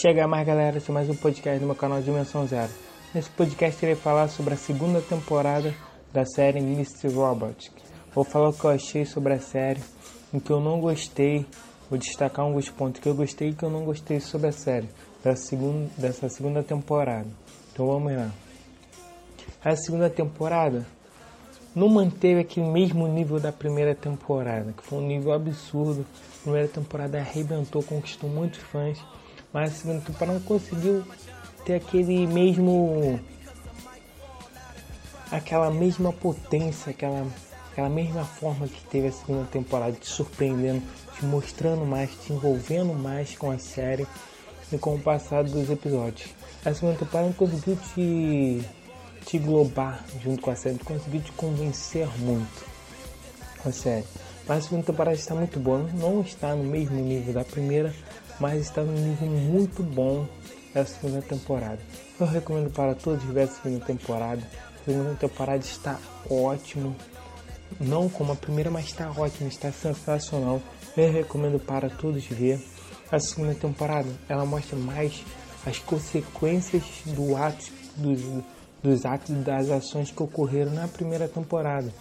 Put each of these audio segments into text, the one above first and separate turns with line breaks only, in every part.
Chega mais galera, esse é mais um podcast do meu canal Dimensão Zero. Nesse podcast irei falar sobre a segunda temporada da série Mr. Robot. Vou falar o que eu achei sobre a série, o que eu não gostei, vou destacar alguns pontos que eu gostei e que eu não gostei sobre a série da segunda, dessa segunda temporada. Então vamos lá. A segunda temporada não manteve aquele mesmo nível da primeira temporada, que foi um nível absurdo. A primeira temporada arrebentou, conquistou muitos fãs, mas a segunda temporada não conseguiu ter aquele mesmo. aquela mesma potência, aquela, aquela mesma forma que teve a segunda temporada, te surpreendendo, te mostrando mais, te envolvendo mais com a série e com o passado dos episódios. A segunda temporada não conseguiu te te englobar junto com a série, conseguiu te convencer muito com a série. Mas a segunda temporada está muito boa, não está no mesmo nível da primeira, mas está no nível muito bom da segunda temporada. Eu recomendo para todos ver a segunda temporada. A segunda temporada está ótimo, não como a primeira, mas está ótimo, está sensacional. Eu recomendo para todos ver. A segunda temporada ela mostra mais as consequências do ato dos dos atos das ações que ocorreram na primeira temporada.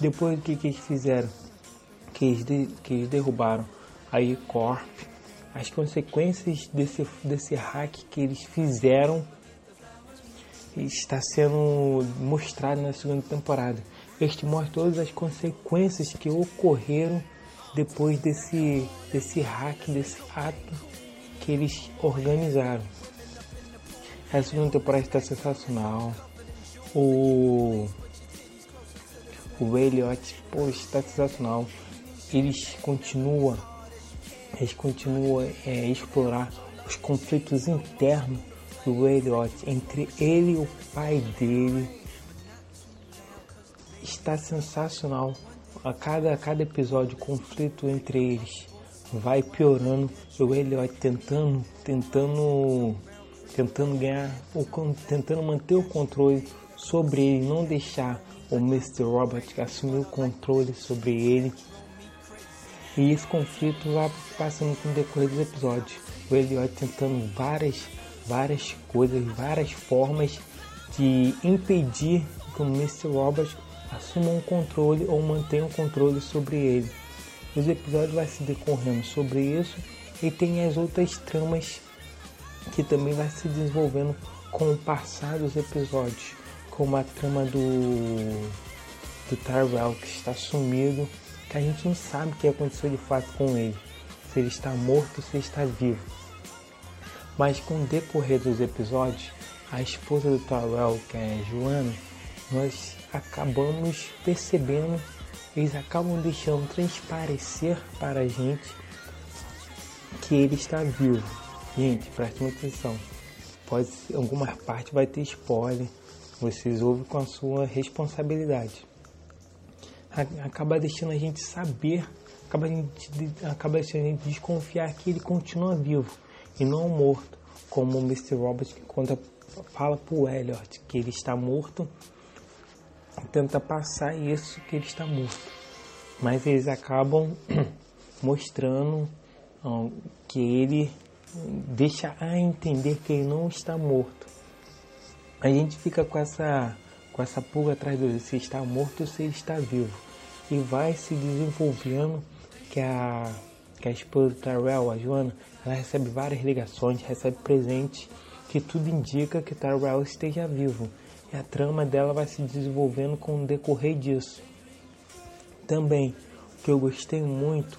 Depois do que, que eles fizeram? Que eles, de, que eles derrubaram a E-Corp, as consequências desse, desse hack que eles fizeram está sendo mostrado na segunda temporada. Este mostra todas as consequências que ocorreram depois desse, desse hack, desse ato que eles organizaram. A segunda temporada está sensacional. O. O Elliot, pô, está sensacional. Eles continuam. Eles continuam é, explorar os conflitos internos do Elliot entre ele e o pai dele. Está sensacional. A cada, a cada episódio, o conflito entre eles vai piorando. O Elliot tentando, tentando tentando ganhar, tentando manter o controle sobre ele, não deixar o Mr. Robert assumir o controle sobre ele. E esse conflito vai passando com o decorrer dos episódios. O Elliot tentando várias, várias coisas, várias formas de impedir que o Mr. Robert assuma um controle ou mantenha um controle sobre ele. Os episódios vão se decorrendo sobre isso e tem as outras tramas que também vai se desenvolvendo com o passar dos episódios, como a trama do, do Tyrell que está sumido, que a gente não sabe o que aconteceu de fato com ele, se ele está morto ou se está vivo. Mas com o decorrer dos episódios, a esposa do Tyrell, que é Joana, nós acabamos percebendo, eles acabam deixando transparecer para a gente que ele está vivo Gente, prestem atenção. Pode alguma parte vai ter spoiler. Vocês ouvem com a sua responsabilidade. Acaba deixando a gente saber, acaba, gente, acaba deixando a gente desconfiar que ele continua vivo e não morto, como o Mr. Robert que conta, fala pro Elliot que ele está morto tenta passar isso que ele está morto. Mas eles acabam mostrando que ele deixa a entender que ele não está morto. A gente fica com essa, com essa pulga atrás do se está morto ou se está vivo. E vai se desenvolvendo que a, que a esposa do Tyrell, a Joana, ela recebe várias ligações, recebe presentes, que tudo indica que Tyrell esteja vivo. E a trama dela vai se desenvolvendo com o decorrer disso. Também, o que eu gostei muito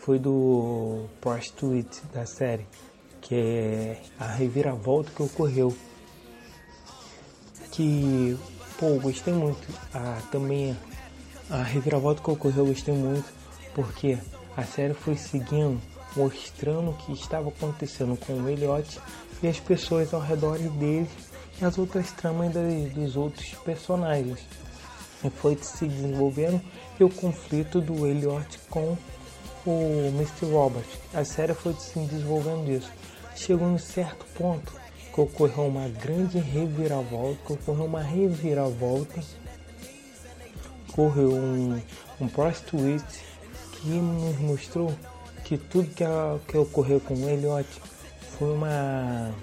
foi do post tweet da série, que é a reviravolta que ocorreu. Que, pô, gostei muito. Ah, também a reviravolta que ocorreu, gostei muito, porque a série foi seguindo, mostrando o que estava acontecendo com o Elliot e as pessoas ao redor dele e as outras tramas dos outros personagens. E foi se desenvolvendo e o conflito do Elliot com o Mr. Robert. A série foi se desenvolvendo isso chegou em certo ponto que ocorreu uma grande reviravolta, que ocorreu uma reviravolta, ocorreu um, um plot twist que nos mostrou que tudo que, que ocorreu com o Elliot foi uma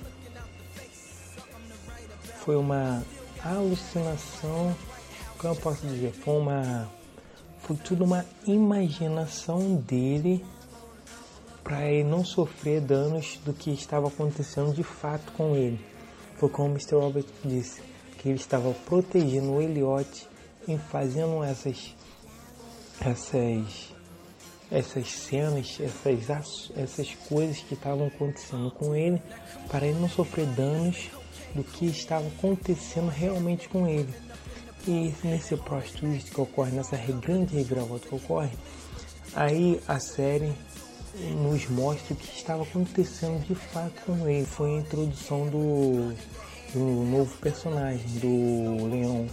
foi uma alucinação, como eu posso dizer, foi uma foi tudo uma imaginação dele para ele não sofrer danos do que estava acontecendo de fato com ele. Foi como Mr. Robert disse, que ele estava protegendo o Elliot em fazendo essas essas essas cenas, essas, essas coisas que estavam acontecendo com ele, para ele não sofrer danos do que estava acontecendo realmente com ele. E nesse plot que ocorre, nessa grande reviravolta que ocorre, aí a série nos mostra o que estava acontecendo de fato com ele. Foi a introdução do, do novo personagem, do Leão.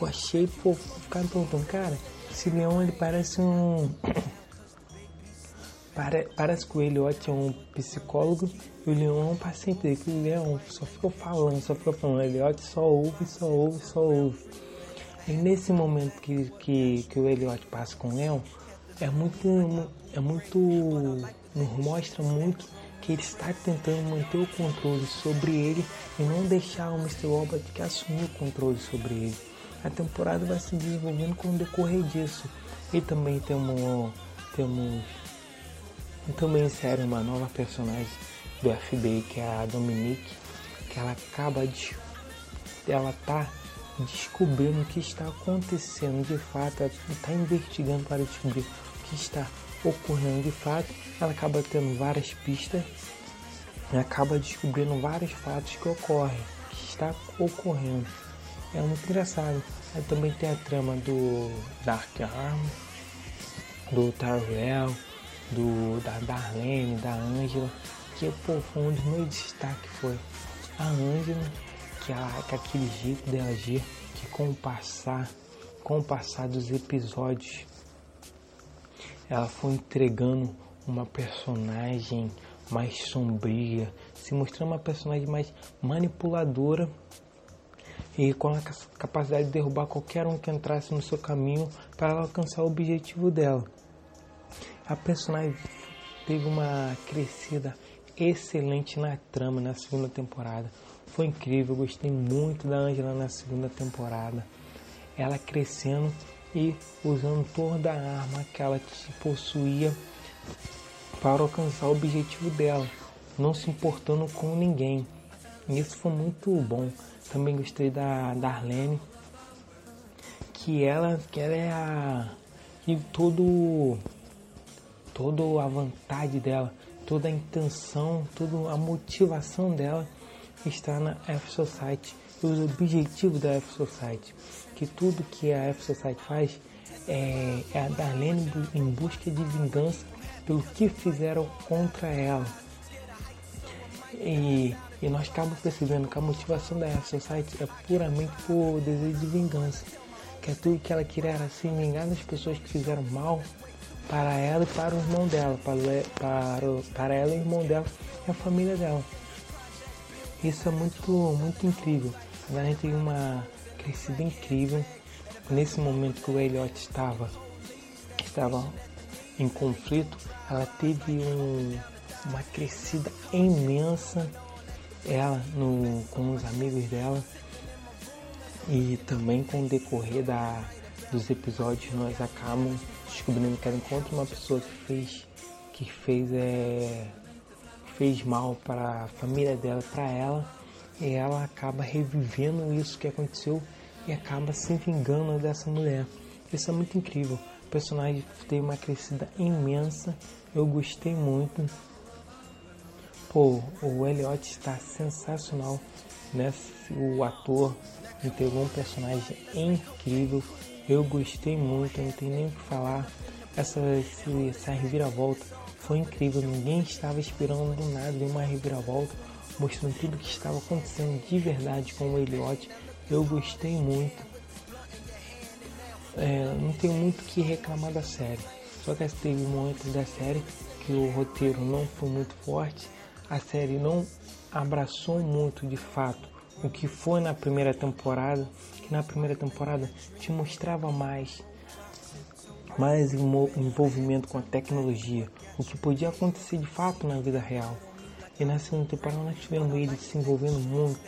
Eu achei, pô, ficar perguntando, cara, esse leão ele parece um. parece que o Elliot é um psicólogo e o leão é um paciente dele, que o leão só fica falando, só fica falando, o Elliot só ouve, só ouve, só ouve. E nesse momento que, que, que o Elliot passa com o leão, é muito, é muito, nos mostra muito que ele está tentando manter o controle sobre ele e não deixar o Mr. Robot assumir o controle sobre ele. A temporada vai se desenvolvendo com o decorrer disso. E também temos, temos também insere uma nova personagem do FBI que é a Dominique, que ela acaba de ela tá descobrindo o que está acontecendo de fato, está investigando para descobrir o que está ocorrendo de fato, ela acaba tendo várias pistas e acaba descobrindo vários fatos que ocorrem, que está ocorrendo. É muito engraçado. Aí também tem a trama do Dark Arm, do Tyrell, do, da Darlene, da Ângela, que pô, foi um dos meus destaques foi a Ângela, que, a, que aquele jeito de agir, que com o passar, com o passar dos episódios, ela foi entregando uma personagem mais sombria, se mostrando uma personagem mais manipuladora e com a capacidade de derrubar qualquer um que entrasse no seu caminho para alcançar o objetivo dela. A personagem teve uma crescida excelente na trama na segunda temporada. Foi incrível, gostei muito da Angela na segunda temporada. Ela crescendo e usando toda a arma que ela possuía para alcançar o objetivo dela, não se importando com ninguém. Isso foi muito bom. Também gostei da Darlene, que ela, que ela é a que todo toda a vontade dela, toda a intenção, toda a motivação dela está na F Society e os objetivos da F Society. Que tudo que a F Society faz é, é a Darlene em busca de vingança pelo que fizeram contra ela. E, e nós acabamos percebendo que a motivação da F Society é puramente por desejo de vingança. Que é tudo que ela queria era se vingar das pessoas que fizeram mal para ela e para o irmão dela, para, para, para ela e o irmão dela e a família dela. Isso é muito, muito incrível. A gente tem uma crescida incrível. Nesse momento que o Elliot estava, estava em conflito, ela teve um, uma crescida imensa ela no, com os amigos dela e também com o decorrer da, dos episódios nós acabamos descobrindo que ela encontra uma pessoa que fez que fez é fez mal para a família dela, para ela, e ela acaba revivendo isso que aconteceu e acaba se vingando dessa mulher. Isso é muito incrível. O personagem teve uma crescida imensa, eu gostei muito. Pô, o Elliot está sensacional, né? O ator entregou um personagem incrível eu gostei muito, não tem nem o que falar. Essa, essa reviravolta foi incrível, ninguém estava esperando nada de uma reviravolta, mostrando tudo o que estava acontecendo de verdade com o Elliot. Eu gostei muito. É, não tenho muito o que reclamar da série. Só que teve momentos da série que o roteiro não foi muito forte, a série não abraçou muito de fato o que foi na primeira temporada, que na primeira temporada te mostrava mais mais envolvimento com a tecnologia, o que podia acontecer de fato na vida real. E na segunda temporada tivemos ele se envolvendo muito,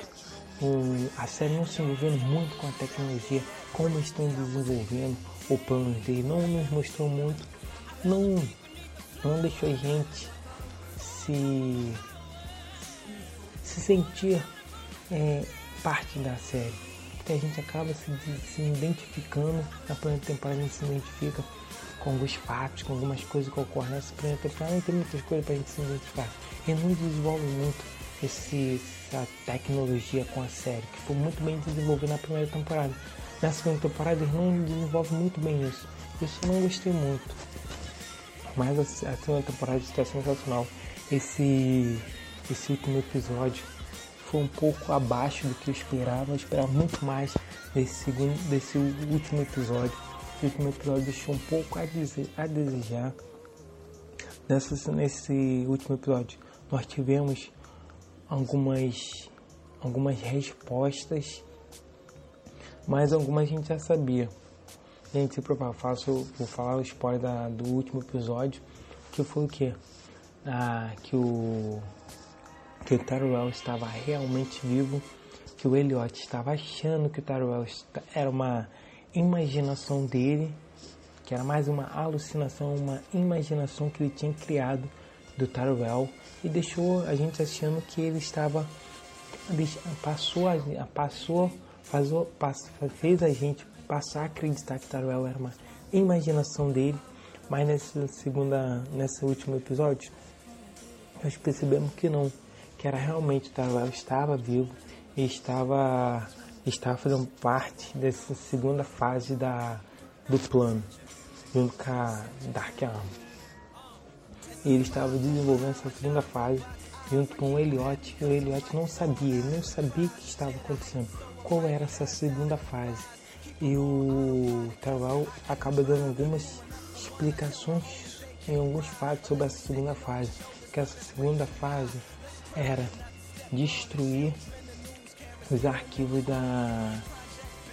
a série não se envolvendo muito com a tecnologia, como estão desenvolvendo o plano dele, não nos mostrou muito, não, não deixou a gente se, se sentir é, parte da série. Porque a gente acaba se, se identificando, na primeira temporada a gente se identifica com alguns fatos, com algumas coisas que ocorrem nessa temporada, não tem muitas coisas para a gente se identificar. Ele não desenvolve muito esse, essa tecnologia com a série, que foi muito bem desenvolvida na primeira temporada. Na segunda temporada ele não desenvolve muito bem isso. Isso eu não gostei muito. Mas a, a segunda temporada está sensacional. Esse, esse último episódio foi um pouco abaixo do que eu esperava. Eu esperava muito mais desse, segundo, desse último episódio. O último episódio deixou um pouco a, a desejar. Nessa, nesse último episódio, nós tivemos algumas, algumas respostas, mas algumas a gente já sabia. Gente, se provar, faço, vou falar o spoiler da, do último episódio, que foi o que? Ah, que o que o Taruel estava realmente vivo, que o Elliot estava achando que o Taruel era uma imaginação dele, que era mais uma alucinação, uma imaginação que ele tinha criado do Taruel e deixou a gente achando que ele estava passou a, passou passou, fez a gente passar a acreditar que Taruel era uma imaginação dele. Mas nessa segunda nesse último episódio nós percebemos que não que era realmente Taruel estava vivo e estava estava fazendo parte dessa segunda fase da do plano junto com a Dark Arm e ele estava desenvolvendo essa segunda fase junto com o Elliot e o Elliot não sabia, ele não sabia o que estava acontecendo, qual era essa segunda fase. E o Tyrell acaba dando algumas explicações em alguns fatos sobre essa segunda fase. Que essa segunda fase era destruir os arquivos da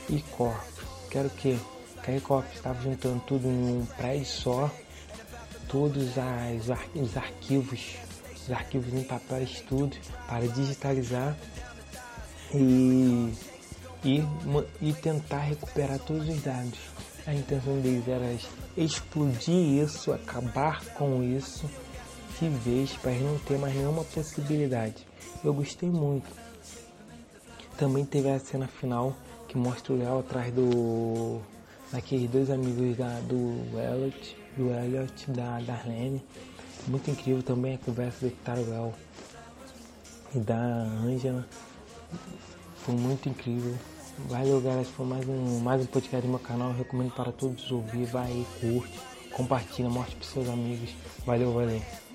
E-Corp. Quero que a E-Corp estava juntando tudo em um prédio só todos as, os arquivos, os arquivos em papel estudo para digitalizar e, e, e tentar recuperar todos os dados. A intenção deles era explodir isso, acabar com isso de vez para não ter mais nenhuma possibilidade. Eu gostei muito. Também teve a cena final que mostra o Léo atrás do daqueles dois amigos da, do Elliot do Elliot, da Darlene. Muito incrível também a conversa do Taruel e da Angela. Foi muito incrível. Valeu, galera. Foi mais um, mais um podcast do meu canal. Eu recomendo para todos ouvir. Vai curte, compartilha, mostre para seus amigos. Valeu, valeu.